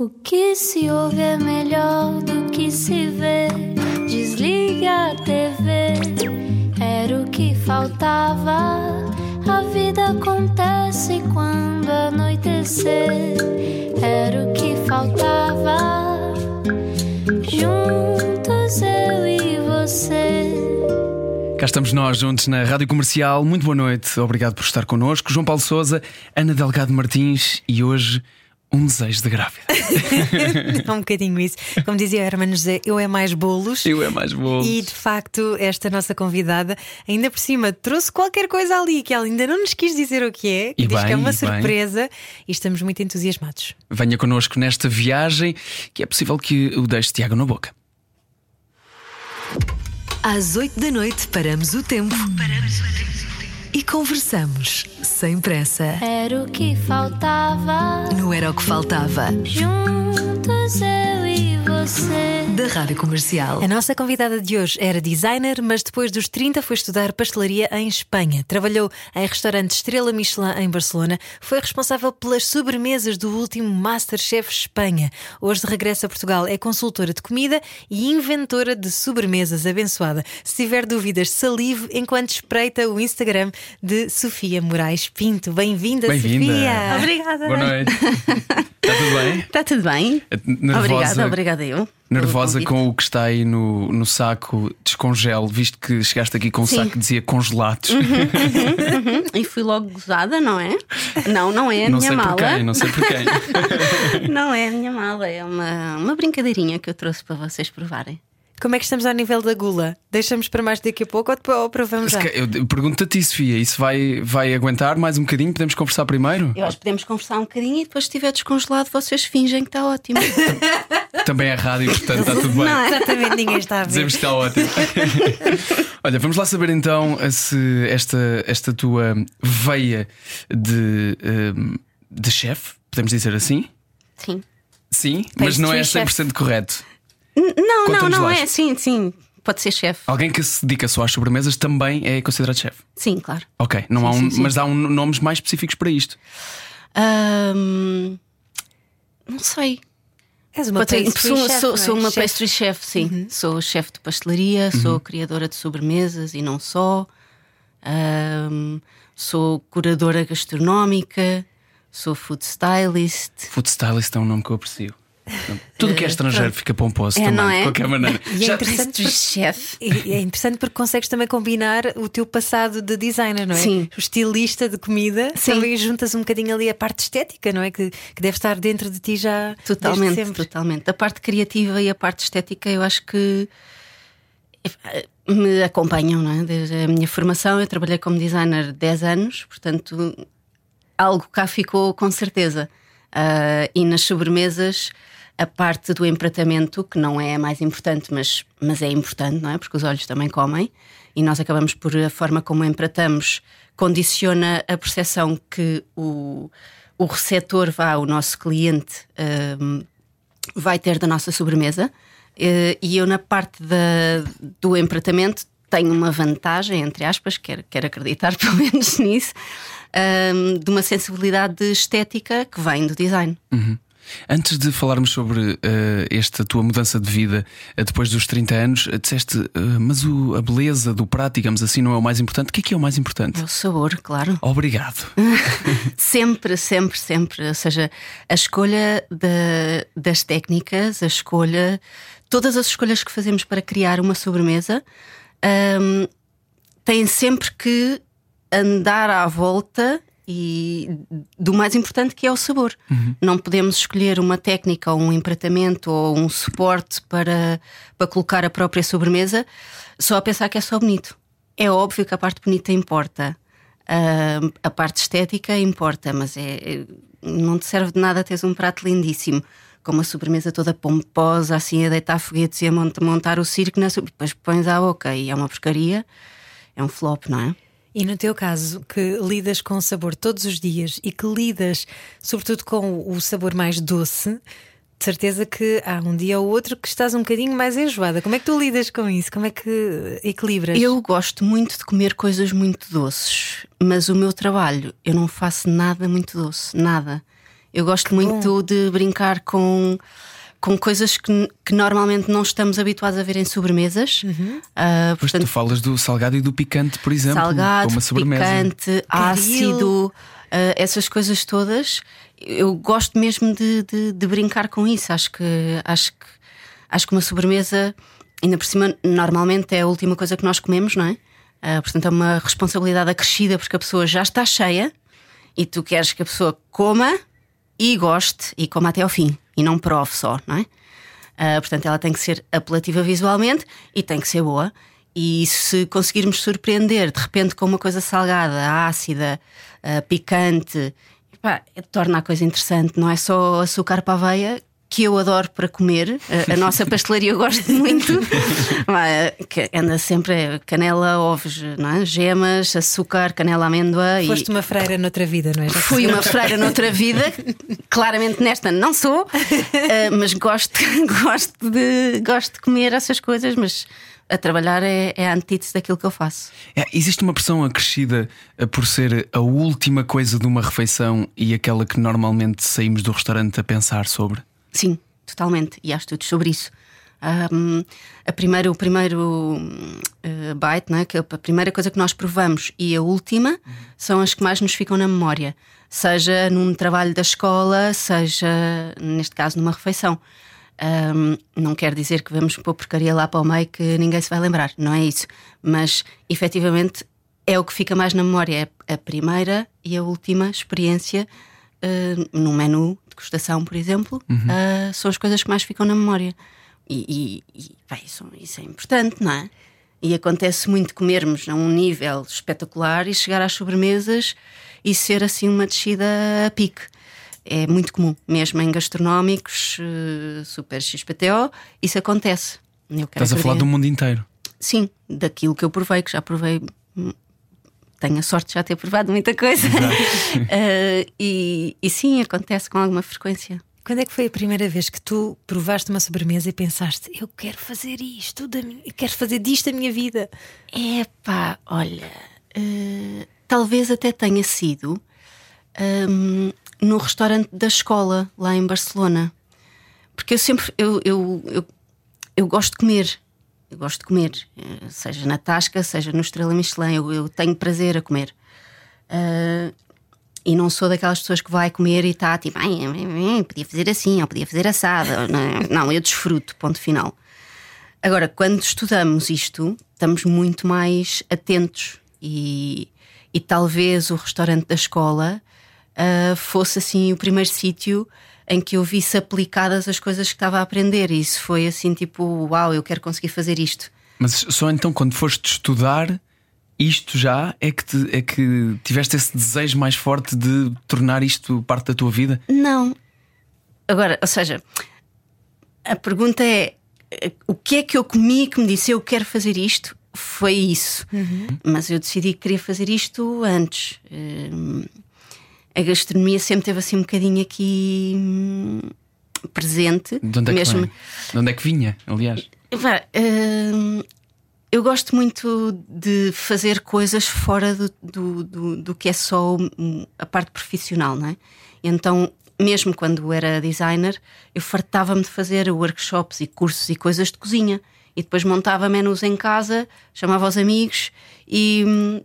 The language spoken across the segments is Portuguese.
O que se ouve é melhor do que se vê. Desliga a TV, era o que faltava. A vida acontece quando anoitecer, era o que faltava. Juntos eu e você. Cá estamos nós juntos na Rádio Comercial. Muito boa noite, obrigado por estar connosco. João Paulo Souza, Ana Delgado Martins e hoje um desejo de grávida. É um bocadinho isso. Como dizia o Hermano José, eu é mais bolos. Eu é mais bolo. E de facto, esta nossa convidada, ainda por cima, trouxe qualquer coisa ali que ela ainda não nos quis dizer o que é, que E diz que bem, é uma e bem. surpresa e estamos muito entusiasmados. Venha connosco nesta viagem que é possível que o deixe de água na boca. Às 8 da noite paramos o tempo. E conversamos sem pressa. Era o que faltava. Não era o que faltava. Juntos eu e você. Da Rádio Comercial. A nossa convidada de hoje era designer, mas depois dos 30 foi estudar pastelaria em Espanha. Trabalhou em restaurante Estrela Michelin em Barcelona. Foi responsável pelas sobremesas do último Masterchef Espanha. Hoje de regresso a Portugal é consultora de comida e inventora de sobremesas abençoada. Se tiver dúvidas, salive enquanto espreita o Instagram de Sofia Moraes Pinto. Bem-vinda, Bem-vinda. Sofia. Obrigada. Boa noite. Está tudo bem? Está tudo bem? Nervosa, Obrigada, obrigada eu. nervosa com o que está aí no, no saco descongelo, visto que chegaste aqui com um Sim. saco que dizia congelados. E fui logo gozada, não é? Não, não é a não minha sei mala. por quem, não sei por quem. Não é a minha mala, é uma, uma brincadeirinha que eu trouxe para vocês provarem. Como é que estamos ao nível da gula? Deixamos para mais daqui a pouco ou depois- ou provamos já? Ca- Eu pergunto a ti, Sofia, isso vai, vai aguentar mais um bocadinho? Podemos conversar primeiro? Eu acho que podemos conversar um bocadinho e depois, se estiver descongelado, vocês fingem que está ótimo. Também é rádio, portanto está tudo bem. Não? Exatamente, ninguém está a ver. Dizemos que está ótimo. Olha, vamos lá saber então se esta, esta tua veia de, hum, de chefe, podemos dizer assim? Sim. Sim, mas não é Pastry 100% correto. Não, não, não é. Sim, sim. Pode ser chefe. Alguém que se dedica só às sobremesas também é considerado chefe. Sim, claro. Ok, não há Sim, um, sim, sim. mas há um, nomes mais específicos para isto. Não sei. És uma pastry sou, chef, sou- é? sou uma Chef. pastry chef, sim. Sou chefe de pastelaria, sou criadora de sobremesas e não só. Sou curadora gastronómica, sou food stylist. Food stylist é um nome que eu aprecio. Tudo que é estrangeiro fica pomposo É, também, é? de qualquer maneira. E é Já- interessante Pastry chef. E é interessante porque consegues também combinar o teu passado de designer, não é? Sim. O estilista de comida, Sim. também juntas um bocadinho ali a parte estética, não é? Que, que deve estar dentro de ti já Totalmente, sempre. totalmente. A parte criativa e a parte estética, eu acho que eh, me acompanham, não é? Desde a minha formação, eu trabalhei como designer 10 anos, portanto, algo cá ficou com certeza. Ah, e nas sobremesas, a parte do empratamento, que não é a mais importante, mas, mas é importante, não é? Porque os olhos também comem, e nós acabamos por a forma como empratamos condiciona a percepção que o, o receptor vá, o nosso cliente, ah, vai ter da nossa sobremesa. Eh, E eu, na parte da- do empratamento, tenho uma vantagem, entre aspas, quero, quero acreditar pelo menos nisso, ahm, de uma sensibilidade estética que vem do design. Antes de falarmos sobre eh, esta tua mudança de vida eh, depois dos 30 anos, eh, disseste, eh, mas o- a beleza do prato, digamos assim, não é o mais importante. O que é que é o mais importante? É o sabor, claro. Obrigado. Sempre, sempre, sempre. Ou seja, a escolha da- das técnicas, a escolha, todas as escolhas que fazemos para criar uma sobremesa hum, têm sempre que andar à volta e do mais importante que é o sabor. Não podemos escolher uma técnica ou um empratamento ou um suporte para, para colocar a própria sobremesa só a pensar que é só bonito. É óbvio que a parte bonita importa. Ah, a parte estética importa, mas é, é- não te serve de nada teres um prato lindíssimo, com uma sobremesa toda pomposa, assim a deitar foguetes e a mont- montar o circo, na, depois pões à boca e é uma porcaria, é um flop, não é? E no teu caso, que lidas com o sabor todos os dias e que lidas sobretudo com o sabor mais doce, de certeza que há um dia ou outro que estás um bocadinho mais enjoada. Como é que tu lidas com isso? Como é que equilibras? Eu gosto muito de comer coisas muito doces, mas o meu trabalho eu não faço nada muito doce, nada. Eu gosto muito de brincar com com coisas que, que, normalmente não estamos habituados a ver em sobremesas. Uhum. Uh, portanto, tu falas do salgado e do picante, por exemplo, salgado, como sobremesa. picante, ácido, uh, essas coisas todas. Eu gosto mesmo de, de, de, brincar com isso. Acho que, acho que acho que uma sobremesa, ainda por cima, normalmente é a última coisa que nós comemos, não é? Uh, portanto, é uma responsabilidade acrescida porque a pessoa já está cheia e tu queres que a pessoa coma e goste e coma até ao fim e não prove só, não é? Uh, portanto, ela tem que ser apelativa visualmente e tem que ser boa. E se conseguirmos surpreender de repente com uma coisa salgada, ácida, uh, picante, torna a coisa interessante. Não é só açúcar para a aveia, que eu adoro para comer. A, a nossa pastelaria eu gosto muito. que anda sempre canela, ovos, não é? gemas, açúcar, canela, amêndoa. Foste e... uma freira noutra vida, não é? Fui uma freira noutra vida. Claramente nesta não sou, uh, mas gosto, gosto, de, gosto de comer essas coisas, mas a trabalhar é, é a antítese daquilo que eu faço. É, existe uma pressão acrescida eh, por ser a última coisa de uma refeição e aquela que normalmente saímos do restaurante a pensar sobre? Sim, totalmente. E há estudos sobre isso. Um, a primeira, o primeiro uh, bite, né, que é a primeira coisa que nós provamos e a última uhum. são as que mais nos ficam na memória, seja num trabalho da escola, seja neste caso numa refeição. Um, não quer dizer que vamos pôr porcaria lá para o meio que ninguém se vai lembrar, não é isso. Mas efetivamente é o que fica mais na memória: é a primeira e a última experiência uh, num menu degustação, por exemplo, uhum. uh, são as coisas que mais ficam na memória. E, e, e bem, isso, isso, é importante, não é? E acontece muito comermos a um nível espetacular e chegar às sobremesas e ser assim uma descida a pique. É muito comum, mesmo em gastronómicos, uh, super XPTO, isso acontece. Estás a falar do mundo inteiro? Sim, daquilo que eu provei, que já provei tenho a sorte de já ter provado muita coisa. uh, e, e sim, acontece com alguma frequência. Quando é que foi a primeira vez que tu provaste uma sobremesa e pensaste, eu quero fazer isto, da minha, quero fazer disto a minha vida? É pá, olha, uh, talvez até tenha sido um, no restaurante da escola, lá em Barcelona. Porque eu sempre, eu, eu, eu, eu gosto de comer eu gosto de comer, eh, seja na Tasca, seja no Estrela Michelin, eu, eu tenho prazer a comer. Uh, e não sou daquelas pessoas que vai comer e está tipo, ai, podia fazer assim, ou podia fazer assado. Não, eu desfruto, ponto final. Agora, quando estudamos isto, estamos muito mais atentos e, e talvez o restaurante da escola uh, fosse assim o primeiro sítio em que eu visse aplicadas as coisas que estava a aprender. E isso foi assim, tipo, uau, eu quero conseguir fazer isto. Mas só então, quando foste estudar, isto já é que, te, é que tiveste esse desejo mais forte de tornar isto parte da tua vida? Não. Agora, ou seja, a pergunta é: o que é que eu comi que me disse eu quero fazer isto? Foi isso. Uhum. Mas eu decidi que queria fazer isto antes. Hum, a gastronomia sempre teve assim um bocadinho aqui hum, presente. De onde é mesmo. Que de onde é que vinha, aliás? Hum, eu gosto muito de fazer coisas fora do, do, do, do, que é só a parte profissional, não é? Então, mesmo quando era designer, eu fartava-me de fazer workshops e cursos e coisas de cozinha. E depois montava menus em casa, chamava os amigos e hum,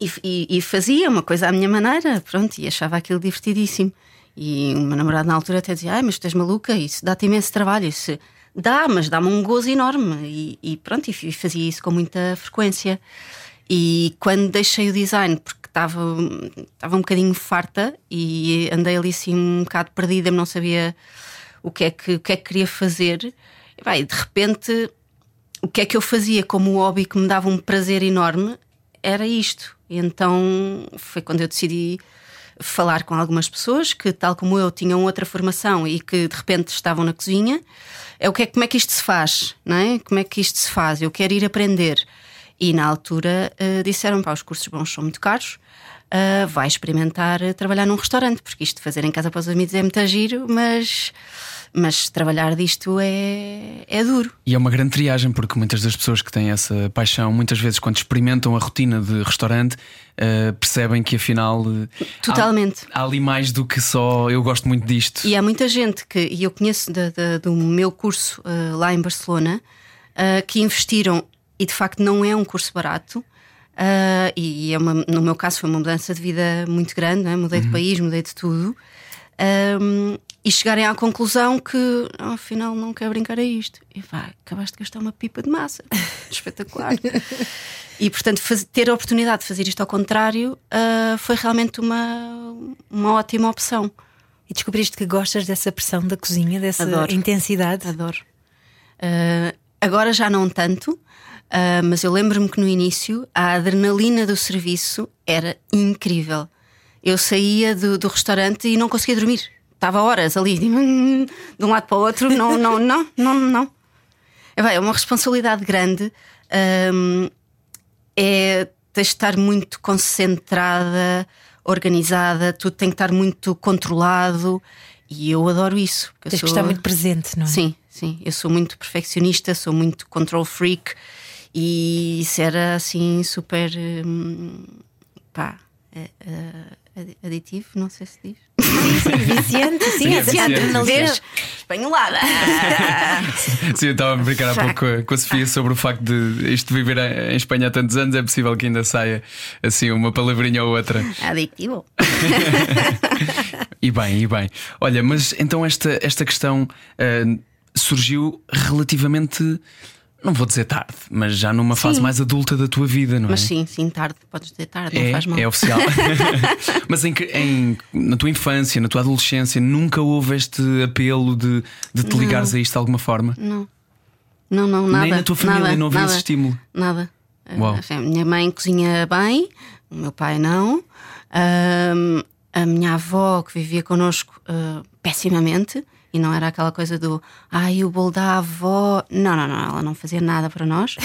e, e, e, fazia uma coisa à minha maneira, pronto, e achava aquilo divertidíssimo. E o meu namorado na altura até dizia: Ai, mas tu és maluca, isso dá-te imenso trabalho. Isso dá, mas dá-me um gozo enorme. E, e pronto, e fazia isso com muita frequência. E quando deixei o design, porque estava, estava um bocadinho farta e andei ali assim um bocado perdida, não sabia o que é que, o que, é que queria fazer, e, vai, de repente o que é que eu fazia como hobby que me dava um prazer enorme era isto. Então foi quando eu decidi falar com algumas pessoas que, tal como eu, tinham outra formação e que de repente estavam na cozinha. É o que é, como é que isto se faz, não é? Como é que isto se faz? Eu quero ir aprender. E na altura uh, disseram: pá, os cursos bons são muito caros. Uh, vai experimentar uh, trabalhar num restaurante, porque isto de fazer em casa para os amigos é muito giro, mas, mas trabalhar disto é, é duro. E é uma grande triagem, porque muitas das pessoas que têm essa paixão, muitas vezes, quando experimentam a rotina de restaurante, uh, percebem que afinal. Totalmente. Há, há, ali mais do que só eu gosto muito disto. E há muita gente que, e eu conheço de, de, do meu curso uh, lá em Barcelona, uh, que investiram, e de facto não é um curso barato. e é uma, no meu caso foi uma mudança de vida muito grande, é? mudei uhum. de país, mudei de tudo. Um, e chegarem à conclusão que oh, afinal não quer brincar a isto. E vai, acabaste de gastar uma pipa de massa. Espetacular. e portanto, ter a oportunidade de fazer isto ao contrário uh, foi realmente uma, uma ótima opção. E descobriste que gostas dessa pressão da cozinha, dessa Adoro. intensidade? Adoro. Uh, agora já não tanto, uh, mas eu lembro-me que no início a adrenalina do serviço era incrível. Eu saía do, do restaurante e não conseguia dormir estava horas ali, de um lado para o outro, não, não, não, não, não. É uma responsabilidade grande. Um, é tens de estar muito concentrada, organizada, tudo tem que estar muito controlado e eu adoro isso. Tens sou... que estar muito presente, não é? Sim, sim. Eu sou muito perfeccionista, sou muito control freak e isso era assim super. Hum, pá. Aditivo, não sei se diz. Viciante, sim, sim viciante. Não vês? Espanholada. sim, eu estava a brincar há pouco com a Sofia sobre o facto de isto viver em Espanha há tantos anos. É possível que ainda saia assim uma palavrinha ou outra. Adictivo. e bem, e bem. Olha, mas então esta, esta questão uh, surgiu relativamente não vou dizer tarde, mas já numa sim. fase mais adulta da tua vida, não mas é? Mas sim, sim, tarde, podes dizer tarde, é, não faz mal. É oficial. mas em, em, na tua infância, na tua adolescência, nunca houve este apelo de, de te ligares a isto de alguma forma? Não. Não, não, nada. Nem na tua família nada, não havia nada, esse estímulo? Nada. Uau. A minha mãe cozinha bem, o meu pai não. Um, a minha avó, que vivia connosco uh, pessimamente, e não era aquela coisa do ai, o bolo da avó. Não, não, não, ela não fazia nada para nós.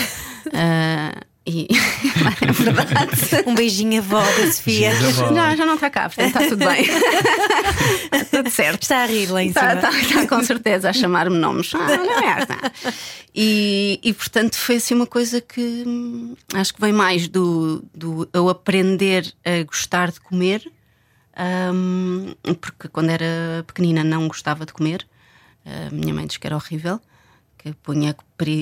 uh, e é verdade. Um beijinho avó da Sofia. Já, já não está cá, portanto está tudo bem. está tudo certo. Está a rir lá em está, cima. Está, está com certeza a chamar-me nomes. Ah, não é esta. E, e portanto foi assim uma coisa que hum, acho que vem mais do, do eu aprender a gostar de comer um, porque quando era pequenina não gostava de comer. A minha mãe disse que era horrível, que punha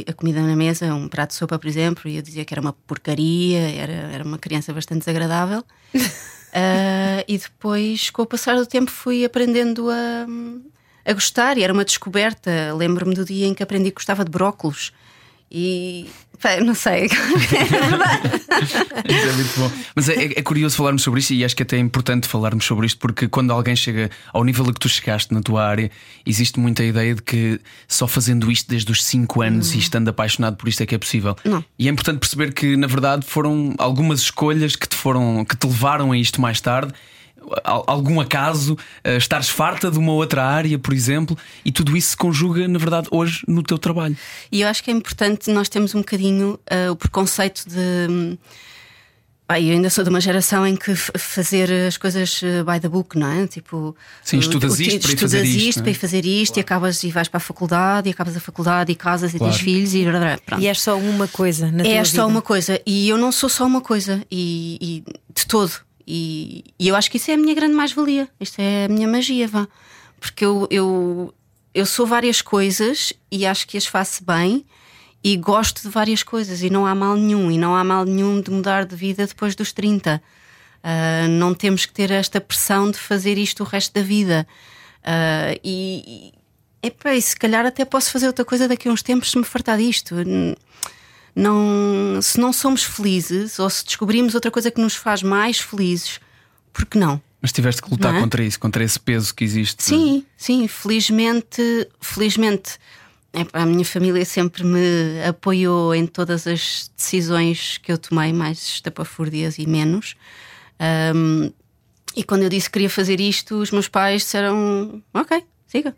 a comida na mesa, um prato de sopa, por exemplo, e eu dizia que era uma porcaria, era, era uma criança bastante desagradável. uh, e depois, com o passar do tempo, fui aprendendo a, a gostar, e era uma descoberta. Lembro-me do dia em que aprendi que gostava de brócolos. E não sei. é é muito bom. Mas é, é, curioso falarmos sobre isto e acho que até é importante falarmos sobre isto porque quando alguém chega ao nível a que tu chegaste na tua área, existe muita ideia de que só fazendo isto desde os 5 anos e estando apaixonado por isto é que é possível. Não. E é importante perceber que, na verdade, foram algumas escolhas que te foram que te levaram a isto mais tarde algum acaso, uh, estares farta de uma outra área, por exemplo, e tudo isso se conjuga, na verdade, hoje no teu trabalho. E eu acho que é importante nós termos um bocadinho uh, o preconceito de. Ah, eu ainda sou de uma geração em que fazer as coisas eh, by the book, não é? Tipo, Sim, estudas isto, para, estudas fazer isto, isto para ir fazer isto, claro. e acabas e vais para a faculdade, e acabas a faculdade, e casas, e claro. tens filhos, e pronto. E és só uma coisa na É só uma coisa, e eu não sou só uma coisa, e, e de todo. E, e, eu acho que isso é a minha grande mais-valia. Isto é a minha magia, vá. Porque eu, eu, eu sou várias coisas e acho que as faço bem e gosto de várias coisas e não há mal nenhum. E não há mal nenhum de mudar de vida depois dos 30. Uh, ah, não temos que ter esta pressão de fazer isto o resto da vida. Uh, e, e, epá, e se calhar até posso fazer outra coisa daqui a uns tempos se me fartar disto não, se não somos felizes ou se descobrimos outra coisa que nos faz mais felizes, por que não? Mas tiveste que lutar é? contra isso, contra esse peso que existe. Sim, sim, felizmente, felizmente a minha família sempre me apoiou em todas as decisões que eu tomei, mais estapafúrdias e menos. Um, e quando eu disse que queria fazer isto, os meus pais disseram: Ok, siga,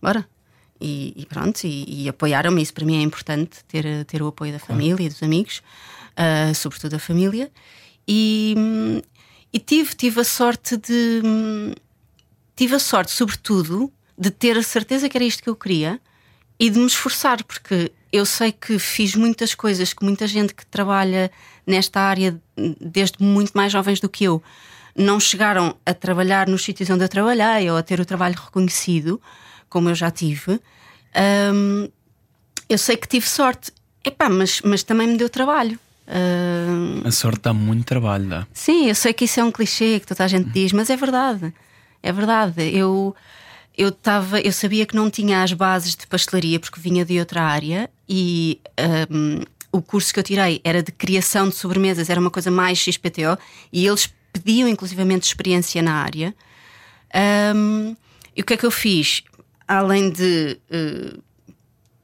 bora. E, e pronto, e, e apoiaram-me. Isso para mim é importante, ter, ter o apoio da família e dos amigos, uh, sobretudo da família. E, e tive, tive a sorte de. Tive a sorte, sobretudo, de ter a certeza que era isto que eu queria e de me esforçar, porque eu sei que fiz muitas coisas que muita gente que trabalha nesta área desde muito mais jovens do que eu não chegaram a trabalhar nos sítios onde eu trabalhei ou a ter o trabalho reconhecido, como eu já tive. Um, eu sei que tive sorte, Epá, mas, mas também me deu trabalho. Uh... A sorte dá muito trabalho, dá. Sim, eu sei que isso é um clichê que toda a gente diz, mas é verdade. É verdade. Eu eu estava, eu sabia que não tinha as bases de pastelaria porque vinha de outra área e um, o curso que eu tirei era de criação de sobremesas, era uma coisa mais XPTO e eles pediam inclusivamente experiência na área. Um, e o que é que eu fiz? Além de uh,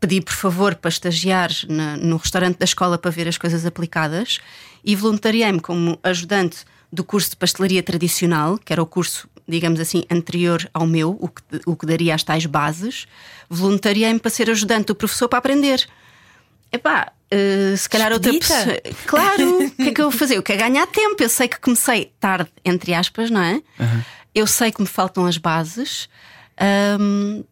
pedir por favor para estagiar na, no restaurante da escola para ver as coisas aplicadas e voluntariei-me como ajudante do curso de pastelaria tradicional, que era o curso, digamos assim, anterior ao meu, o que, o que daria as tais bases. Voluntariei-me para ser ajudante do professor para aprender. Epá, uh, se calhar outra pessoa. Claro, o que é que eu vou fazer? Eu quero ganhar tempo. Eu sei que comecei tarde, entre aspas, não é? Uhum. Eu sei que me faltam as bases. Um,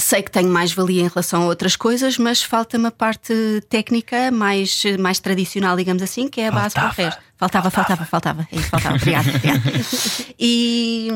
Sei que tenho mais valia em relação a outras coisas, mas falta-me a parte técnica mais, mais tradicional, digamos assim, que é a base faltava. para o resto. Faltava, faltava, faltava. É faltava. Obrigada, obrigada. E,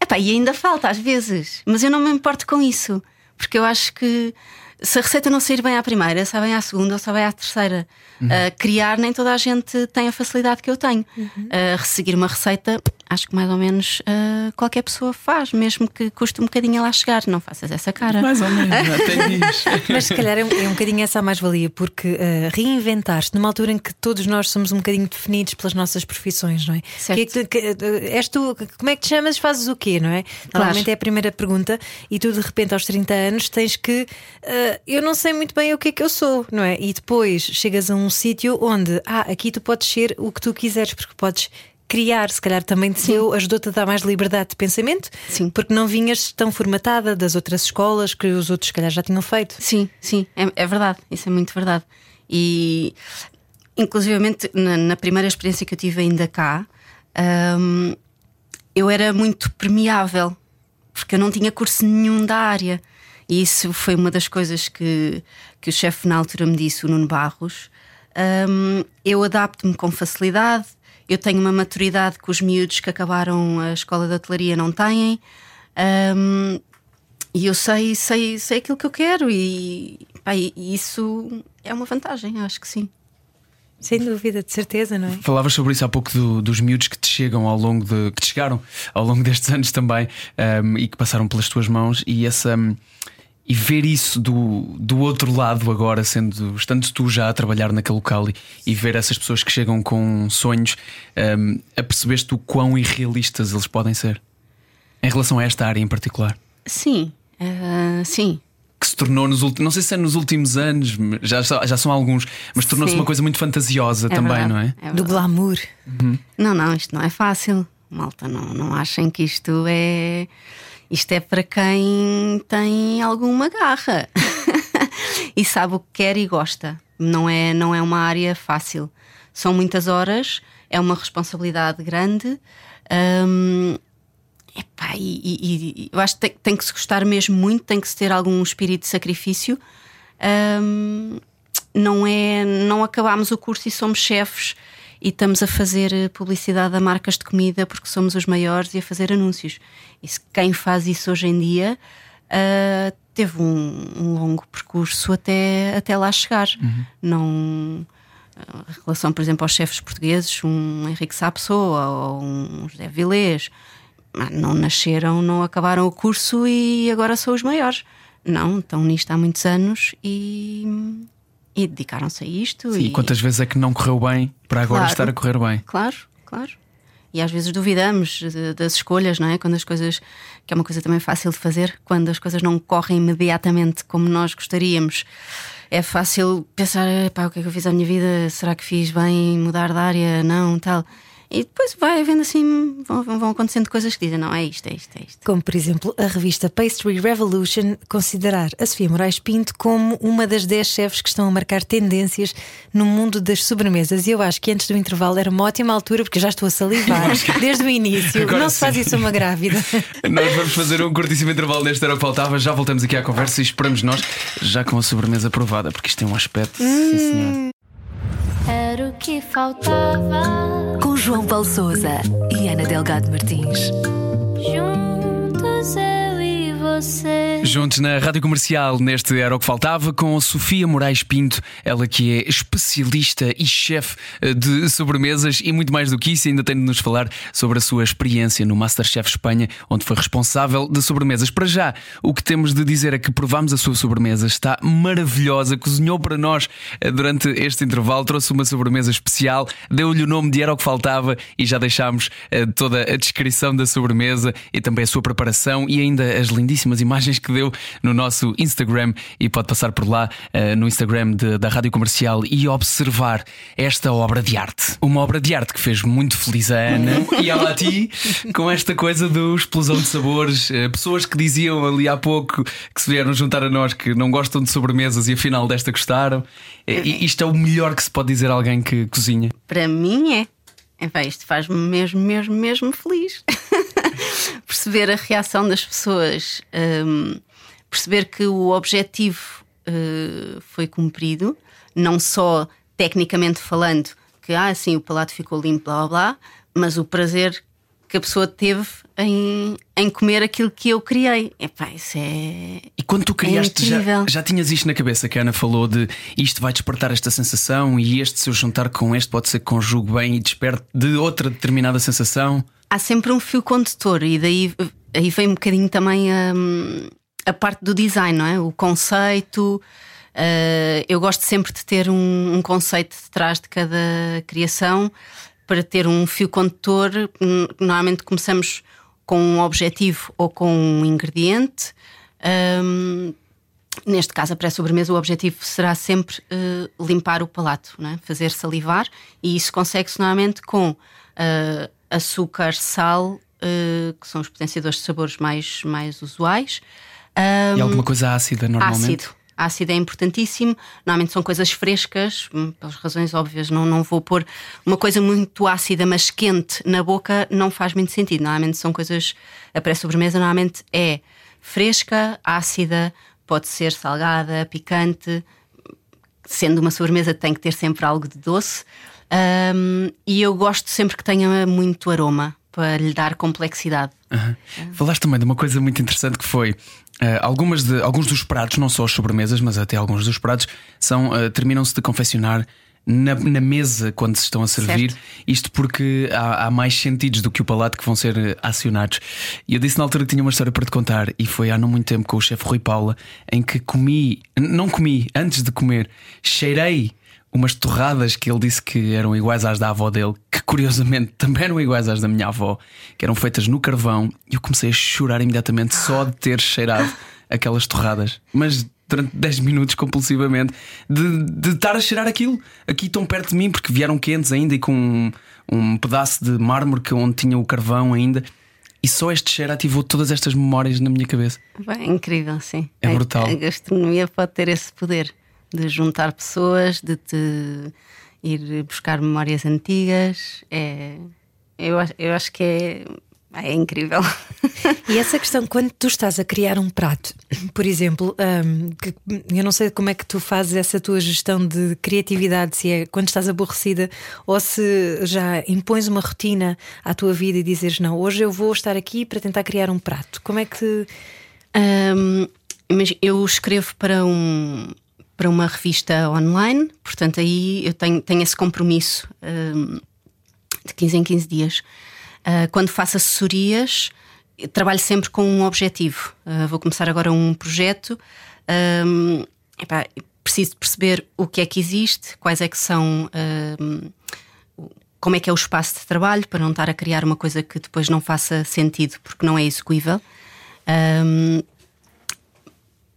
epá, e ainda falta às vezes, mas eu não me importo com isso, porque eu acho que se a receita não sair bem à primeira, sai bem à segunda ou sai bem à terceira. Uhum. Uh, criar, nem toda a gente tem a facilidade que eu tenho. Uhum. Uh, resseguir uma receita, acho que mais ou menos uh, qualquer pessoa faz, mesmo que custe um bocadinho a lá chegar. Não faças essa cara. Mais ou menos, até Mas se calhar é um, é um bocadinho essa a mais-valia, porque uh, reinventar-te numa altura em que todos nós somos um bocadinho definidos pelas nossas profissões, não é? Certo. Que, que, que, és tu, como é que te chamas? Fazes o quê, não é? Normalmente claro. é a primeira pergunta, e tu de repente aos 30 anos tens que. Uh, eu não sei muito bem o que é que eu sou, não é? E depois chegas a um sítio onde, ah, aqui tu podes ser o que tu quiseres, porque podes criar, se calhar também te deu, ajudou-te a dar mais liberdade de pensamento, sim. porque não vinhas tão formatada das outras escolas que os outros, se calhar, já tinham feito. Sim, sim, é, é verdade, isso é muito verdade. E, inclusivamente, na, na, primeira experiência que eu tive ainda cá, hum, eu era muito permeável, porque eu não tinha curso nenhum da área. E isso foi uma das coisas que, que o chefe na altura me disse, o Nuno Barros. Um, eu adapto-me com facilidade, eu tenho uma maturidade que os miúdos que acabaram a escola de hotelaria não têm. Um, e eu sei, sei, sei aquilo que eu quero, e, pá, e isso é uma vantagem, acho que sim. Sem dúvida, de certeza, não é? Falavas sobre isso há pouco do, dos miúdos que te chegam ao longo de. que te chegaram ao longo destes anos também um, e que passaram pelas tuas mãos e essa. Um, e ver isso do, do outro lado agora, sendo estando tu já a trabalhar naquele local e, e ver essas pessoas que chegam com sonhos, um, a perceber-te o quão irrealistas eles podem ser em relação a esta área em particular. Sim, uh, sim. Que se tornou nos últimos, não sei se é nos últimos anos, já, já são alguns, mas tornou-se uma coisa muito fantasiosa é também, verdade, não é? é Do glamour. Uhum. Não, não, isto não é fácil. Malta, não, não achem que isto é isto é para quem tem alguma garra e sabe o que quer e gosta. Não é, não é uma área fácil. São muitas horas, é uma responsabilidade grande. Hum, epá, e, e, e, eu acho que tem, tem, que se gostar mesmo muito, tem que se ter algum espírito de sacrifício. Hum, não é, não acabamos o curso e somos chefes e estamos a fazer eh, publicidade a marcas de comida porque somos os maiores e a fazer anúncios. E quem faz isso hoje em dia uh, teve um, um, longo percurso até, até lá chegar. Uhum. Não. A relação, por exemplo, aos chefes portugueses, um Henrique Sapessoa ou um José Vilés, não nasceram, não acabaram o curso e agora são os maiores. Não, estão nisto há muitos anos e, e dedicaram-se a isto. Sim, e quantas vezes é que não correu bem para agora claro, estar a correr bem? Claro, claro. E às vezes duvidamos das escolhas, não é? Quando as coisas, que é uma coisa também fácil de fazer, quando as coisas não correm imediatamente como nós gostaríamos. É fácil pensar, pá, o que é que eu fiz à minha vida? Será que fiz bem mudar de área? Não, tal. E depois vai havendo assim, vão, vão acontecendo coisas que dizem: não, é isto, é isto, é isto. Como, por exemplo, a revista Pastry Revolution considerar a Sofia Moraes Pinto como uma das 10 chefes que estão a marcar tendências no mundo das sobremesas. E eu acho que antes do intervalo era uma ótima altura, porque já estou a salivar desde o início. Agora não se faz sim. isso a uma grávida. Nós vamos fazer um curtíssimo intervalo neste Era o que Faltava. Já voltamos aqui à conversa e esperamos nós, já com a sobremesa aprovada, porque isto tem um aspecto. Sim, senhor. Era o que faltava. Com João Paulo Souza e Ana Delgado Martins. Juntos e você. Juntos na Rádio Comercial, neste Era o que Faltava, com a Sofia Moraes Pinto, ela que é especialista e chefe eh, de sobremesas e muito mais do que isso, ainda tem de nos falar sobre a sua experiência no Masterchef Espanha, onde foi responsável de sobremesas. Para já, o que temos de dizer é que provámos a sua sobremesa, está maravilhosa, cozinhou para nós eh, durante este intervalo, trouxe uma sobremesa especial, deu-lhe o nome de Era o que Faltava e já deixámos eh, toda a descrição da sobremesa e também a sua preparação e ainda as lindíssimas imagens que deu no nosso Instagram e pode passar por lá eh, no Instagram de- da Rádio Comercial e observar esta obra de arte. Uma obra de arte que fez muito feliz a Ana e ela a ti com esta coisa do explosão de sabores. Eh, pessoas que diziam ali há pouco que se vieram juntar a nós que não gostam de sobremesas e afinal desta gostaram. Isto é o melhor que se pode dizer a alguém que cozinha. Para mim é. Epá, isto faz-me mesmo, mesmo, mesmo feliz. perceber a reação das pessoas, hum, perceber que o objetivo uh, foi cumprido, não só tecnicamente falando, que ah, sim, o palato ficou limpo, blá blá blá, mas o prazer que a pessoa teve em, em comer aquilo que eu criei. Epá, isso é. E quando tu criaste, já, incrível. já tinhas isto na cabeça que a Ana falou de isto vai despertar esta sensação e este, se eu juntar com este, pode ser que conjugue bem e desperte de outra determinada sensação. há sempre um fio condutor e daí aí vem um bocadinho também a, a parte do design, não é? O conceito. Uh, eu gosto sempre de ter um, um conceito detrás de cada criação para ter um fio condutor. Normalmente começamos com um objetivo ou com um ingrediente. Um, Neste caso, a pré-sobremesa, o objetivo será sempre eh, limpar o palato, é? fazer salivar, e isso consegue-se normalmente com eh, açúcar, sal, eh, que são os potenciadores de sabores mais, mais usuais. E alguma coisa ácida normalmente. Ácido. Ácido é importantíssimo. Normalmente são coisas frescas, hum, pelas razões óbvias. Não, não vou pôr uma coisa muito ácida, mas quente na boca, não faz muito sentido. Normalmente são coisas. A pré-sobremesa normalmente é fresca, ácida, pode ser salgada, picante. Sendo uma sobremesa, tem que ter sempre algo de doce. Hum, e eu gosto sempre que tenha muito aroma para lhe dar complexidade. Falaste também de uma coisa muito interessante que foi eh, algumas de, alguns dos pratos, não só as sobremesas, mas até alguns dos pratos, são eh, terminam-se de confeccionar na, na mesa quando se estão a servir. Certo. Isto porque há, há mais sentidos do que o palato que vão ser eh, acionados. E eu disse na altura que tinha uma história para te contar, e foi há não muito tempo com o chefe Rui Paula, em que comi, não comi, antes de comer, cheirei umas torradas que ele disse que eram iguais às da avó dele, que curiosamente também eram iguais às da minha avó, que eram feitas no carvão, e eu comecei a chorar imediatamente só de ter cheirado aquelas torradas. Mas durante 10 minutos compulsivamente, de, de estar a cheirar aquilo aqui tão perto de mim, porque vieram quentes ainda e com um, um pedaço de mármore que onde tinha o carvão ainda. E só este cheiro ativou todas estas memórias na minha cabeça. Bem, incrível, sim. É brutal. A gastronomia pode ter esse poder de juntar pessoas, de te ir buscar memórias antigas. É, eu, acho- eu acho que é, é incrível. E essa questão, quando tu estás a criar um prato, por exemplo, hum, que- eu não sei como é que tu fazes essa tua gestão de criatividade, se é quando estás aborrecida ou se já impões uma rotina à tua vida e dizes, não, hoje eu vou estar aqui para tentar criar um prato. Como é que. Hum, mas eu escrevo para um para uma revista online, portanto aí eu tenho, tenho esse compromisso hum, de 15 em 15 dias. Ah, quando faço assessorias, trabalho sempre com um objetivo. Ah, vou começar agora um projeto. hum, epá, preciso perceber o que é que existe, quais é que são. hum, como é que é o espaço de trabalho para não estar a criar uma coisa que depois não faça sentido porque não é execuível. Hum,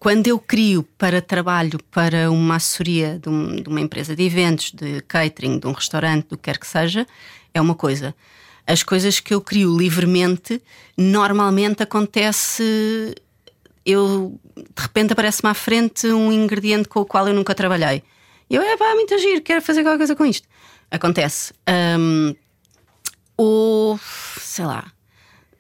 quando eu crio para trabalho para uma assessoria de, um, de, uma empresa de eventos, de catering, de um restaurante, do que quer que seja, é uma coisa. As coisas que eu crio livremente, normalmente acontece. Eu de repente aparece-me à frente um ingrediente com o qual eu nunca trabalhei. Eu, é pá, muito agir, quero fazer qualquer coisa com isto. Acontece. Um, ou, sei lá,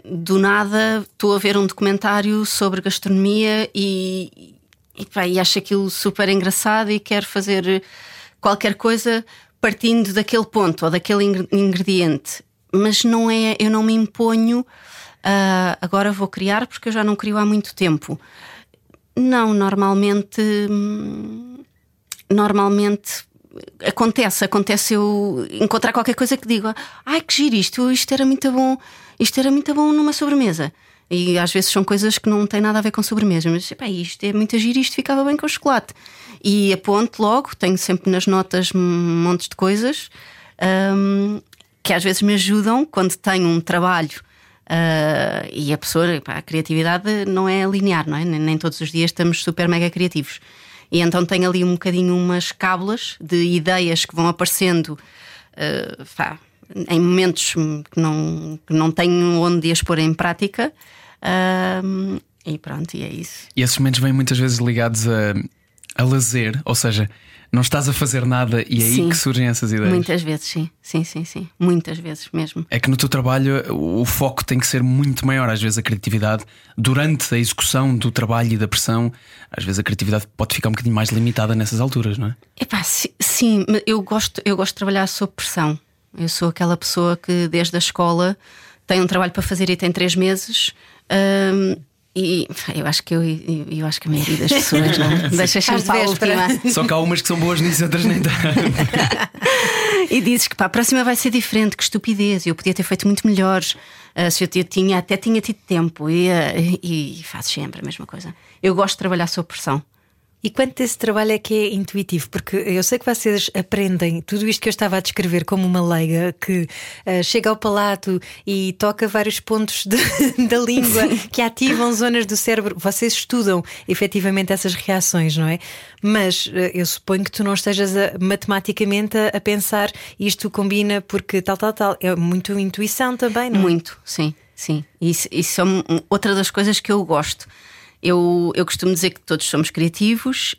do nada estou a ver um documentário sobre gastronomia e, e, pá, e acho aquilo super engraçado e quero fazer qualquer coisa partindo daquele ponto ou daquele ingrediente. Mas não é, eu não me imponho uh, agora vou criar porque eu já não crio há muito tempo. Não, normalmente. Normalmente acontece, acontece eu encontrar qualquer coisa que diga, ai que giro isto, isto era muito bom, isto era muito bom numa sobremesa. E às vezes são coisas que não têm nada a ver com sobremesa, mas epá, isto é muito giro, isto ficava bem com chocolate. E aponto logo, tenho sempre nas notas montes de coisas um, que às vezes me ajudam quando tenho um trabalho. Uh, e a pessoa, epá, a criatividade não é linear, não é? Nem, todos os dias estamos super mega criativos. E então tenho ali um bocadinho umas cábulas de ideias que vão aparecendo uh, pá, em momentos que não, que não tenho onde as pôr em prática. Uh, e pronto, e é isso. E esses momentos vêm muitas vezes ligados a, a lazer, ou seja, não estás a fazer nada e é sim, aí que surgem essas ideias. Muitas vezes, sim. Sim, sim, sim. Muitas vezes mesmo. É que no teu trabalho o foco tem que ser muito maior. Às vezes a criatividade, durante a execução do trabalho e da pressão, às vezes a criatividade pode ficar um bocadinho mais limitada nessas alturas, não é? Epá, sim, eu gosto, eu gosto de trabalhar sob pressão. Eu sou aquela pessoa que desde a escola tem um trabalho para fazer e tem três meses. Hum, e eu acho que eu, eu, eu, acho que a maioria das pessoas não é? deixa sempre para a última. Só que há umas que são boas nisso, outras nem tanto. e dizes que pá, a próxima vai ser diferente, que estupidez, eu podia ter feito muito melhor. Uh, se eu, eu, tinha, até tinha tido tempo e, uh, e, e faço sempre a mesma coisa. Eu gosto de trabalhar sob pressão. E quanto desse trabalho é que é intuitivo? Porque eu sei que vocês aprendem tudo isto que eu estava a descrever como uma leiga que uh, chega ao palato e toca vários pontos de, da língua que ativam zonas do cérebro. Vocês estudam efetivamente essas reações, não é? Mas uh, eu suponho que tu não estejas a, matematicamente a, a, pensar isto combina porque tal, tal, tal. É muito intuição também, não é? Muito, sim, sim. Isso, isso é outra das coisas que eu gosto. Eu, eu costumo dizer que todos somos criativos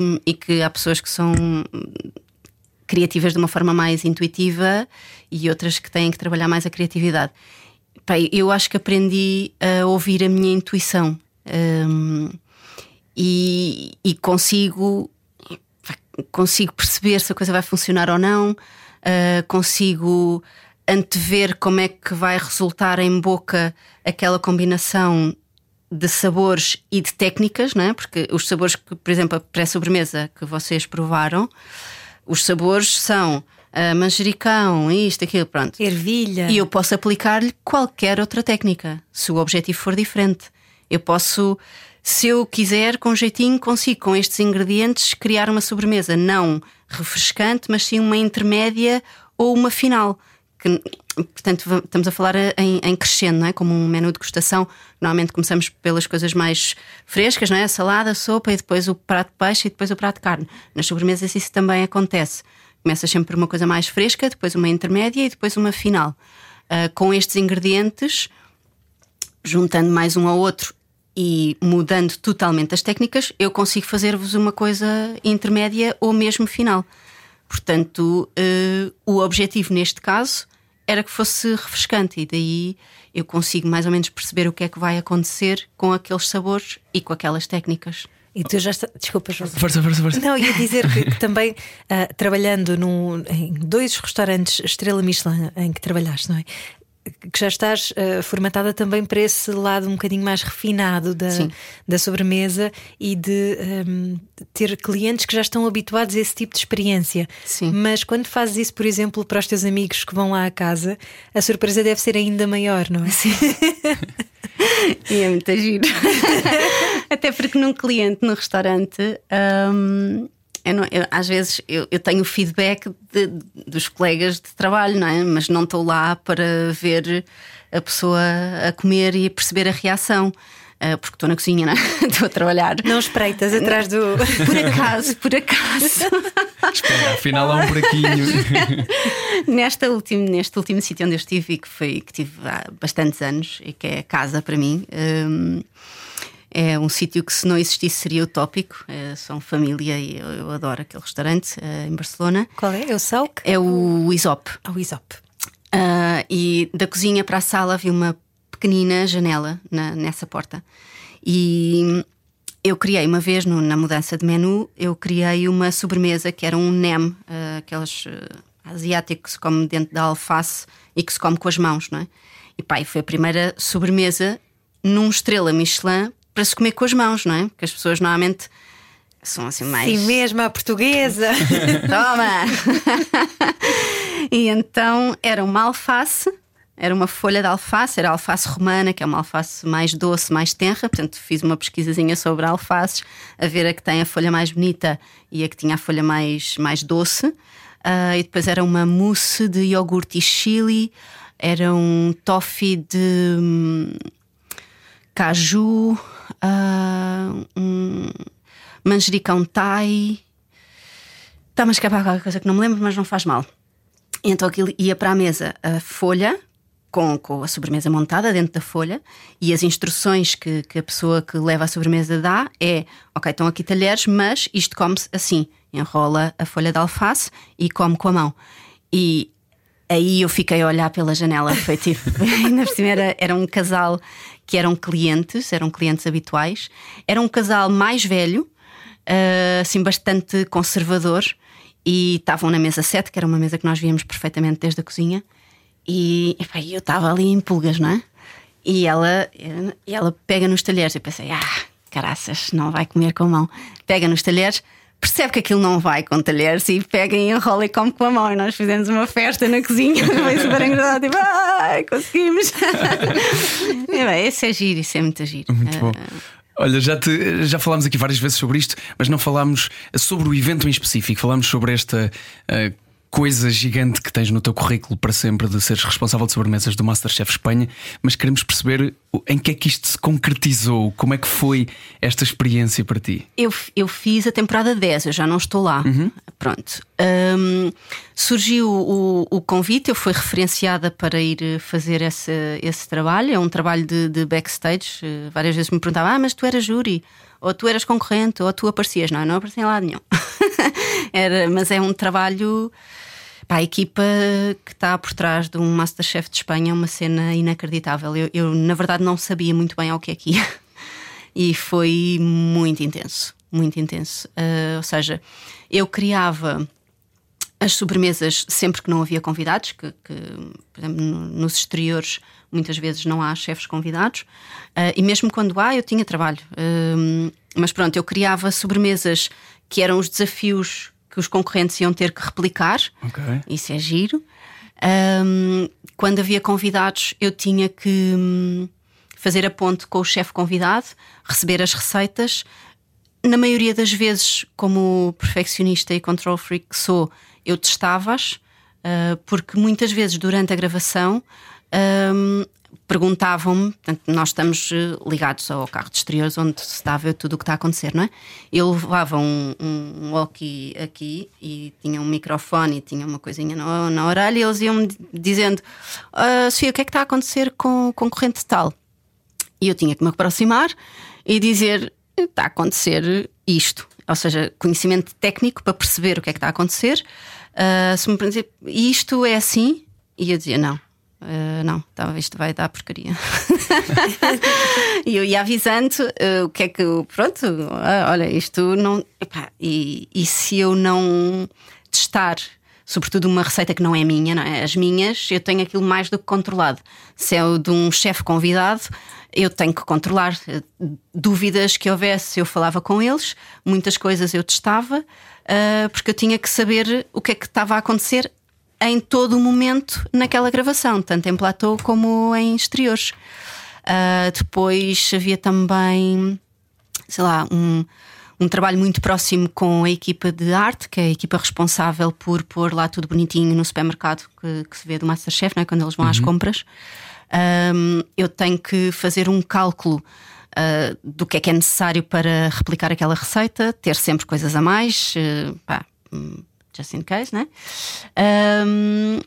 um, e que há pessoas que são criativas de uma forma mais intuitiva e outras que têm que trabalhar mais a criatividade. eu acho que aprendi a ouvir a minha intuição um, e, e, consigo consigo perceber se a coisa vai funcionar ou não, uh, consigo antever como é que vai resultar em boca aquela combinação de sabores e de técnicas, não é? porque os sabores que, por exemplo, a pré-sobremesa que vocês provaram, os sabores são uh, manjericão, isto, aquilo, pronto. Ervilha. E eu posso aplicar-lhe qualquer outra técnica, se o objetivo for diferente. Eu posso, se eu quiser, com jeitinho, consigo, com estes ingredientes, criar uma sobremesa não refrescante, mas sim uma intermédia ou uma final que, portanto, estamos a falar em, em crescendo, não é? Como um menu de degustação. Normalmente começamos pelas coisas mais frescas, não é? A salada, a sopa e depois o prato de peixe e depois o prato de carne. Nas sobremesas isso também acontece. Começa sempre por uma coisa mais fresca, depois uma intermédia e depois uma final. Uh, com estes ingredientes, juntando mais um ao outro e mudando totalmente as técnicas, eu consigo fazer-vos uma coisa intermédia ou mesmo final. Portanto, uh, o objetivo neste caso era que fosse refrescante e daí eu consigo mais ou menos perceber o que é que vai acontecer com aqueles sabores e com aquelas técnicas. E tu já está... Desculpa, João. Força, força, força. Não, ia dizer que, que também uh, trabalhando num, em dois restaurantes Estrela Michelin em que trabalhaste, não é? Que já estás uh, formatada também para esse lado um bocadinho mais refinado da, da sobremesa e de um, ehm, ter clientes que já estão habituados a esse tipo de experiência. Sim. Mas quando fazes isso, por exemplo, para os teus amigos que vão lá à casa, a surpresa deve ser ainda maior, não é? Sim. e é muito giro. Até porque num cliente no restaurante. Um eu não, eu, às vezes eu, eu tenho feedback de, dos colegas de trabalho, não é? Mas não estou lá para ver a pessoa a comer e perceber a reação. Uh, porque estou na cozinha, né? estou a trabalhar. Não espreitas atrás do. Por acaso, por acaso. Espera, afinal há um buraquinho. Nesta último, neste último sítio onde eu estive e que, foi, que tive há bastantes anos e que é casa para mim. Um, é um sítio que, se não existisse, seria utópico. É, são família e eu, eu adoro aquele restaurante uh, em Barcelona. Qual é? É o Sauk? É o Isop. Ah, o Isop. Uh, e da cozinha para a sala havia uma pequenina janela na, nessa porta. E eu criei uma vez no, na mudança de menu, eu criei uma sobremesa que era um nem, uh, aqueles uh, asiáticos que se come dentro da alface e que se come com as mãos, não é? E pá, foi a primeira sobremesa num estrela Michelin para se comer com as mãos, não é? Porque as pessoas normalmente são assim mais. Sim, mesmo a portuguesa. Toma! e então era uma alface era uma folha de alface, era a alface romana, que é uma alface mais doce, mais tenra. Portanto, fiz uma pesquisazinha sobre alfaces, a ver a que tem a folha mais bonita e a que tinha a folha mais, mais doce. Uh, e depois era uma mousse de iogurte e chili, era um toffee de hum, caju, uh, um manjericão thai. Está-me a escapar qualquer coisa que não me lembro, mas não faz mal. Então aquilo ia para a mesa a folha, com, com a sobremesa montada dentro da folha e as instruções que, que a pessoa que leva a sobremesa dá é: ok, estão aqui talheres, mas isto come-se assim. Enrola a folha de alface e come com a mão. E aí eu fiquei a olhar pela janela. Foi tipo, ainda por cima era, era um casal que eram clientes, eram clientes habituais. Era um casal mais velho, uh, assim, bastante conservador. E estavam na mesa 7, que era uma mesa que nós víamos perfeitamente desde a cozinha. E eu estava ali em pulgas, não é? E ela, ela pega nos talheres. Eu pensei, ah, caraças, não vai comer com a mão. Pega nos talheres, percebe que aquilo não vai com talheres e pega e enrola e come com a mão. E nós fizemos uma festa na cozinha, foi super engraçado. Tipo, ah, conseguimos. e, bem, esse é giro, isso é muito giro. Muito bom. Olha, já, te, já falámos aqui várias vezes sobre isto, mas não falámos sobre o evento em específico. Falámos sobre esta uh, coisa gigante que tens no teu currículo para sempre de seres responsável de sobremesas do Masterchef Espanha, mas queremos perceber em que é que isto se concretizou, como é que foi esta experiência para ti? Eu, eu fiz a temporada 10, eu já não estou lá. Uhum. Pronto. Um, surgiu o, o, convite, eu fui referenciada para ir fazer esse, esse trabalho. É um trabalho de, de backstage. Várias vezes me perguntavam: Ah, mas tu eras júri, ou tu eras concorrente, ou tu aparecias. Não, eu não aparecia em lado nenhum. Era, mas é um trabalho Pá, a equipa que está por trás de um Masterchef de Espanha é uma cena inacreditável. Eu, eu, na verdade, não sabia muito bem ao que é que ia. E foi muito intenso. Muito intenso. Uh, ou seja, eu criava as sobremesas sempre que não havia convidados, que, que por exemplo, nos exteriores muitas vezes não há chefes convidados, uh, e mesmo quando há, eu tinha trabalho. Uh, mas pronto, eu criava sobremesas que eram os desafios que os concorrentes iam ter que replicar. Okay. Isso é giro. Um, quando havia convidados, eu tinha que hum, fazer a ponte com o chefe convidado, receber as receitas. Na maioria das vezes, como perfeccionista e control freak que sou, eu testava-as, uh, porque muitas vezes durante a gravação um, perguntavam-me, nós estamos eh, ligados ao carro de exteriores onde se está a ver tudo o que está a acontecer, não é? Eu levava um, um walkie aqui e tinha um microfone e tinha uma coisinha na, na orelha e eles iam-me dizendo: ah, Sofia, o que é que está a acontecer com o concorrente tal? E eu tinha que me aproximar e dizer: Está a acontecer isto. Ou seja, conhecimento técnico para perceber o que é que está a acontecer. Uh, se me dizer isto é assim, e eu dizia: Não, Uh, não, tá, isto vai dar porcaria. e eu ia avisando uh, o que é que. Pronto, uh, olha, isto não. Epá, e, e se eu não testar, sobretudo uma receita que não é minha, não é? As minhas, eu tenho aquilo mais do que controlado. Se é o de um chefe convidado, eu tenho que controlar. Dúvidas que houvesse, eu falava com eles, muitas coisas eu testava, porque eu tinha que saber o que é que estava a acontecer em todo o momento naquela gravação, tanto em platô como em exteriores. Uh, depois havia também, sei lá, um, um trabalho muito próximo com a equipa de arte, que é a equipa responsável por pôr lá tudo bonitinho no supermercado que, que se vê do Masterchef, não é? quando eles vão uhum. às compras. Um, eu tenho que fazer um cálculo uh, do que é que é necessário para replicar aquela receita, ter sempre coisas a mais, uh, pá, hum, just in case, né? Um,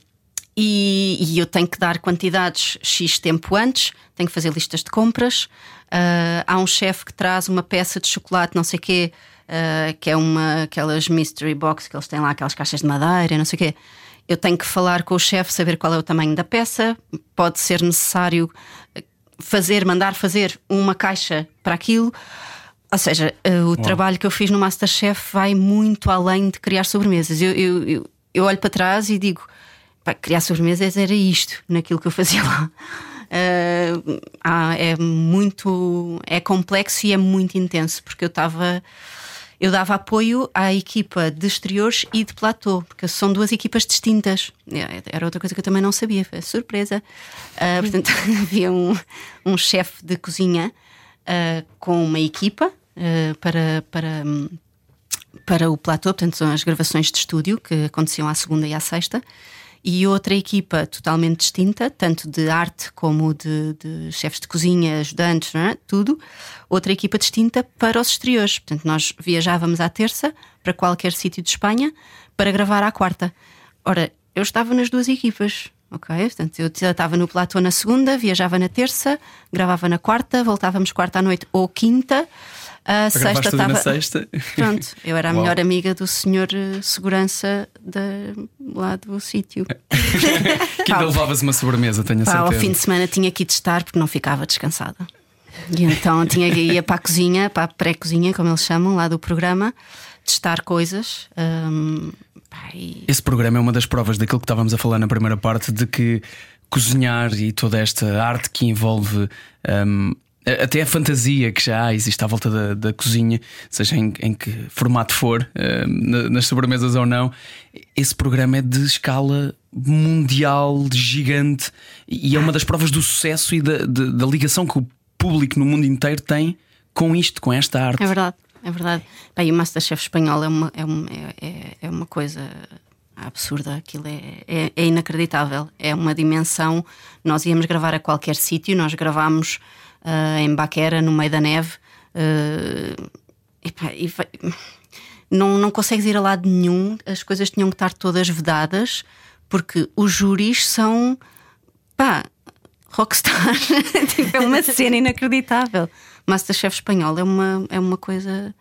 e, e, eu tenho que dar quantidades X tempo antes, tenho que fazer listas de compras. Uh, há um chefe que traz uma peça de chocolate, não sei o quê, uh, que é uma aquelas mystery box que eles têm lá, aquelas caixas de madeira, não sei o quê. Eu tenho que falar com o chefe, saber qual é o tamanho da peça. Pode ser necessário fazer, mandar fazer uma caixa para aquilo. Ou seja, uh, o Uau. trabalho que eu fiz no Masterchef vai muito além de criar sobremesas. Eu, eu, eu, eu olho para trás e digo: pá, criar sobremesas era isto, naquilo que eu fazia lá. Uh, ah, é muito. é complexo e é muito intenso, porque eu estava. Eu dava apoio à equipa de exteriores e de platô, porque são duas equipas distintas. É, era outra coisa que eu também não sabia, foi surpresa. Uh, portanto, havia um, um chefe de cozinha uh, com uma equipa para, para, para o platô, portanto, são as gravações de estúdio que aconteciam à segunda e à sexta e outra equipa totalmente distinta, tanto de arte como de, de chefes de cozinha, ajudantes, é? tudo. Outra equipa distinta para os exteriores. Portanto, nós viajávamos à terça para qualquer sítio de Espanha para gravar à quarta. Ora, eu estava nas duas equipas. Ok, portanto, eu estava no platô na segunda, viajava na terça, gravava na quarta, voltávamos quarta à noite ou quinta. A sexta estava. Na sexta. Pronto, eu era a Uau. melhor amiga do senhor eh, segurança de... lá do sítio. que ainda levavas uma sobremesa, tenho a certeza. Ao fim de semana tinha que ir testar porque não ficava descansada. E então tinha que ir para a cozinha, para a pré-cozinha, como eles chamam, lá do programa, testar coisas. Um, Esse programa é uma das provas daquilo que estávamos a falar na primeira parte, de que cozinhar e toda esta arte que envolve um, até a fantasia que já existe à volta da, da cozinha, seja em, em, que formato for, uh, nas sobremesas ou não, esse programa é de escala mundial, gigante, e é uma das provas do sucesso e da, da, da ligação que o público no mundo inteiro tem com isto, com esta arte. É verdade, é verdade. Bem, o Masterchef espanhol é uma, é uma, é, é uma coisa absurda, aquilo é, é, é, inacreditável. É uma dimensão. Nós íamos gravar a qualquer sítio, nós gravámos uh, em Baquera, no meio da neve. Uh, e, não, não consegues ir a lado nenhum, as coisas tinham que estar todas vedadas, porque os júris são pá, rockstar. tipo, é uma cena inacreditável. Masterchef espanhol é uma, é uma coisa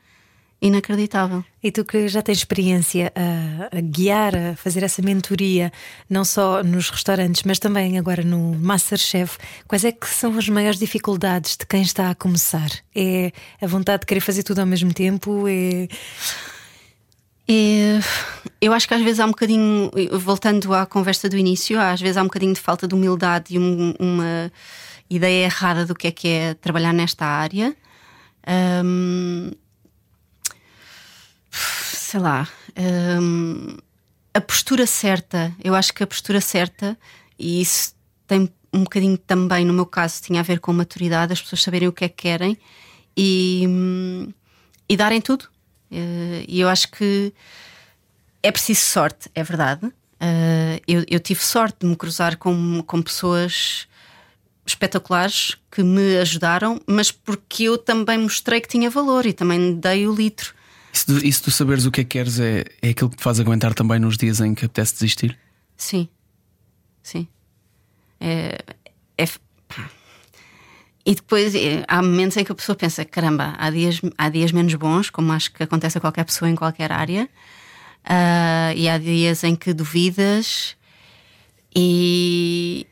inacreditável. E tu que já tens experiência a, a, guiar, a fazer essa mentoria, não só nos restaurantes, mas também agora no Masterchef, quais é que são as maiores dificuldades de quem está a começar? É a vontade de querer fazer tudo ao mesmo tempo? É... É, eu acho que às vezes há um bocadinho, voltando à conversa do início, às vezes há um bocadinho de falta de humildade e um, uma ideia errada do que é que é trabalhar nesta área. Um, sei lá, hum, a postura certa. Eu acho que a postura certa, e isso tem um bocadinho também, no meu caso, tinha a ver com maturidade, as pessoas saberem o que é que querem e, hum, e darem tudo. Uh, e eu acho que é preciso sorte, é verdade. Uh, eu, eu, tive sorte de me cruzar com, com pessoas espetaculares que me ajudaram, mas porque eu também mostrei que tinha valor e também dei o litro. Isso, isso tu saberes o que é que queres é, é aquilo que te faz aguentar também nos dias em que apetece desistir? Sim, sim. É, é, e depois é, há momentos em que a pessoa pensa: caramba, há dias, há dias menos bons, como acho que acontece a qualquer pessoa em qualquer área, uh, e há dias em que duvidas, e,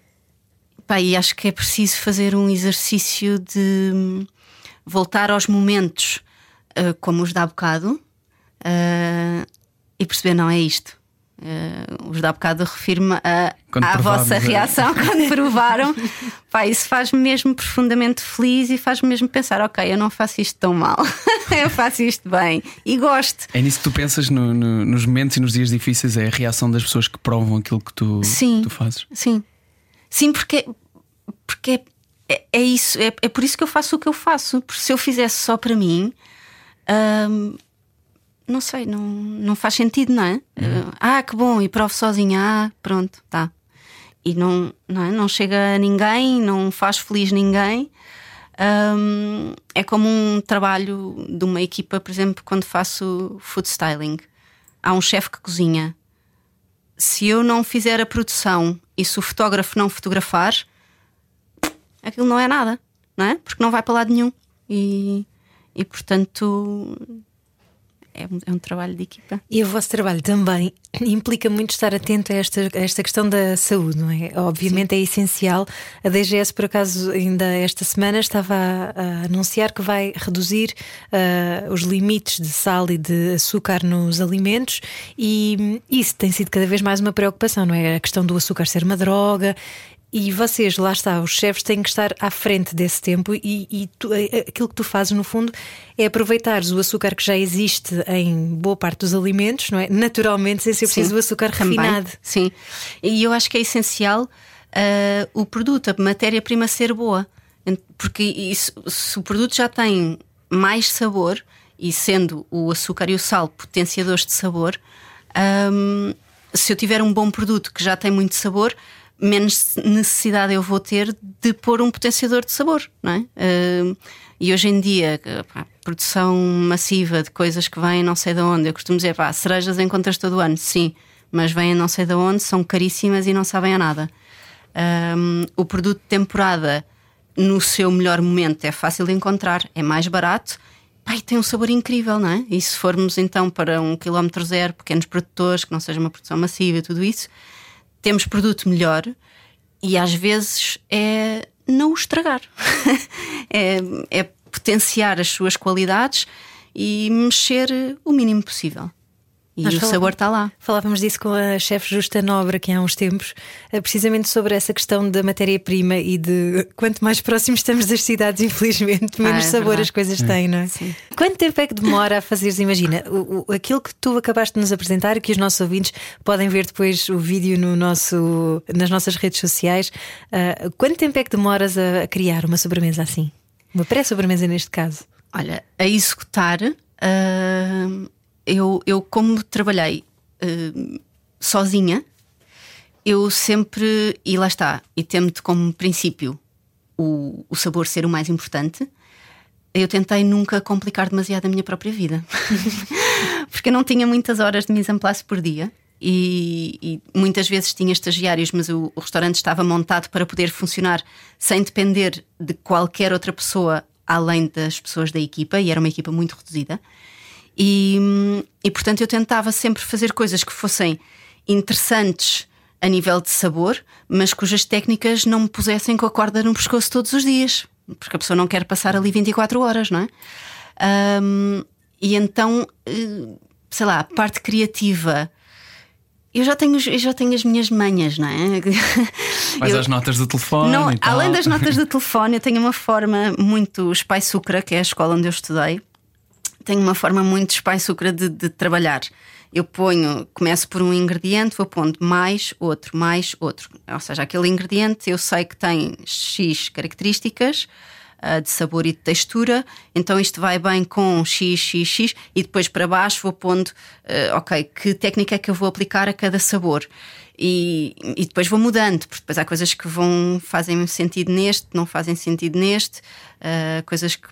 pá, e acho que é preciso fazer um exercício de voltar aos momentos uh, como os da bocado, uh, e perceber não é isto. Uh, os da bocado refirma a, à vossa é. reação quando provaram. Pá, isso faz-me mesmo profundamente feliz e faz-me mesmo pensar: ok, eu não faço isto tão mal, eu faço isto bem e gosto. É nisso que tu pensas no, no, nos momentos e nos dias difíceis, é a reação das pessoas que provam aquilo que tu, sim, que tu fazes. Sim, sim, porque, porque é, é, é isso, é, é por isso que eu faço o que eu faço. Porque se eu fizesse só para mim não sei, não, não faz sentido, não é? Uhum. Uh, ah, que bom, e provo sozinha, ah, pronto, tá. E não, não, é? não chega a ninguém, não faz feliz ninguém. Um, é como um trabalho de uma equipa, por exemplo, quando faço food styling. Há um chefe que cozinha. Se eu não fizer a produção e se o fotógrafo não fotografar, aquilo não é nada, não é? Porque não vai para lado nenhum. E, e portanto, é um, é um, trabalho de equipa. E o vosso trabalho também implica muito estar atento a esta, a esta questão da saúde, não é? Obviamente Sim. é essencial. A DGS, por acaso, ainda esta semana estava a, a anunciar que vai reduzir uh, os limites de sal e de açúcar nos alimentos, e isso tem sido cada vez mais uma preocupação, não é? A questão do açúcar ser uma droga e vocês, lá está, os chefes têm que estar à frente desse tempo e, e tu, eh, eh, aquilo que tu fazes, no fundo, é aproveitares o açúcar que já existe em boa parte dos alimentos, não é? Naturalmente, sem ser preciso Sim, o açúcar também. refinado. Sim, e eu acho que é essencial uh, o produto, a matéria-prima ser boa, porque isso, se o produto já tem mais sabor, e sendo o açúcar e o sal potenciadores de sabor, um, se eu tiver um bom produto que já tem muito sabor menos necessidade eu vou ter de pôr um potenciador de sabor, não é? Uh, e hoje em dia, pá, produção massiva de coisas que vêm não sei de onde, eu costumo dizer, pá, cerejas encontras todo ano, sim, mas vêm não sei de onde, são caríssimas e não sabem a nada. Um, o produto de temporada, no seu melhor momento, é fácil de encontrar, é mais barato. Pai, tem um sabor incrível, não é? E se formos então para um quilómetro zero, pequenos produtores, que não seja uma produção massiva e tudo isso, temos produto melhor e às vezes é não o estragar, é, é potenciar as suas qualidades e mexer o mínimo possível. E Nós o sabor está lá. Falávamos disso com a chefe Justa Nobre aqui há uns tempos, eh, precisamente sobre essa questão da matéria-prima e de quanto mais próximos estamos das cidades, infelizmente, menos ah, é sabor verdade. as coisas têm, não é? Sim. Quanto tempo é que demora a fazeres? Imagina, o, o, aquilo que tu acabaste de nos apresentar, que os nossos ouvintes podem ver depois o vídeo no nosso, nas nossas redes sociais. Uh, quanto tempo é que demoras a, a criar uma sobremesa assim? Uma pré-sobremesa neste caso? Olha, a executar. Uh eu, eu como trabalhei uh, sozinha, eu sempre, e lá está, e tendo como princípio o, o sabor ser o mais importante, eu tentei nunca complicar demasiado a minha própria vida. Porque eu não tinha muitas horas de mise en place por dia. E, e, muitas vezes tinha estagiários, mas o, o, restaurante estava montado para poder funcionar sem depender de qualquer outra pessoa além das pessoas da equipa, e era uma equipa muito reduzida. E, e portanto eu tentava sempre fazer coisas que fossem interessantes a nível de sabor, mas cujas técnicas não me pusessem com a corda no pescoço todos os dias, porque a pessoa não quer passar ali 24 horas, não é? Um, e então, eh, sei lá, a parte criativa. Eu já tenho, eu já tenho as minhas manhas, não é? Mais as notas do telefone. Não, além das notas do telefone, eu tenho uma forma muito Sucra, que é a escola onde eu estudei tenho uma forma muito espaiçucra de, de trabalhar. Eu ponho, começo por um ingrediente, vou pondo mais outro, mais outro. Ou seja, aquele ingrediente eu sei que tem X características uh, de sabor e de textura, então isto vai bem com X, X, X, e depois para baixo vou pondo, uh, ok, que técnica é que eu vou aplicar a cada sabor. E, e, depois vou mudando, porque depois há coisas que vão fazem sentido neste, não fazem sentido neste, uh, coisas que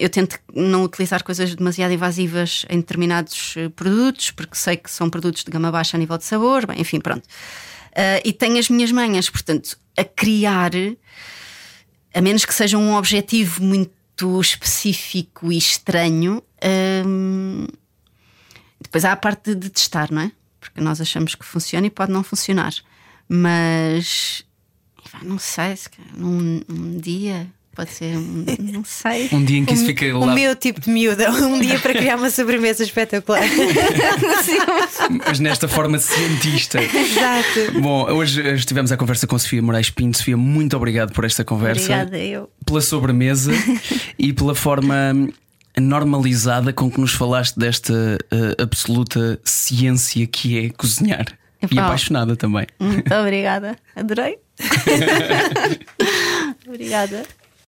eu tento não utilizar coisas demasiado invasivas em determinados eh, produtos, porque sei que são produtos de gama baixa a nível de sabor, bem, enfim, pronto. Uh, e tenho as minhas manhas, portanto, a criar, a menos que seja um objetivo muito específico e estranho. Um, depois há a parte de, de testar, não é? Porque nós achamos que funciona e pode não funcionar. Mas não sei, se num, num dia pode ser um, não sei. Um dia em que isso fica o, lá. O meu tipo de miúda, um dia para criar uma sobremesa espetacular. Mas nesta forma cientista. Exato. Bom, hoje estivemos à conversa com Sofia Moraes Pinto. Sofia, muito obrigado por esta conversa. Obrigada, eu. Pela sobremesa e pela forma normalizada com que nos falaste desta uh, absoluta ciência que é cozinhar. E apaixonada também. Muito obrigada. Adorei. obrigada.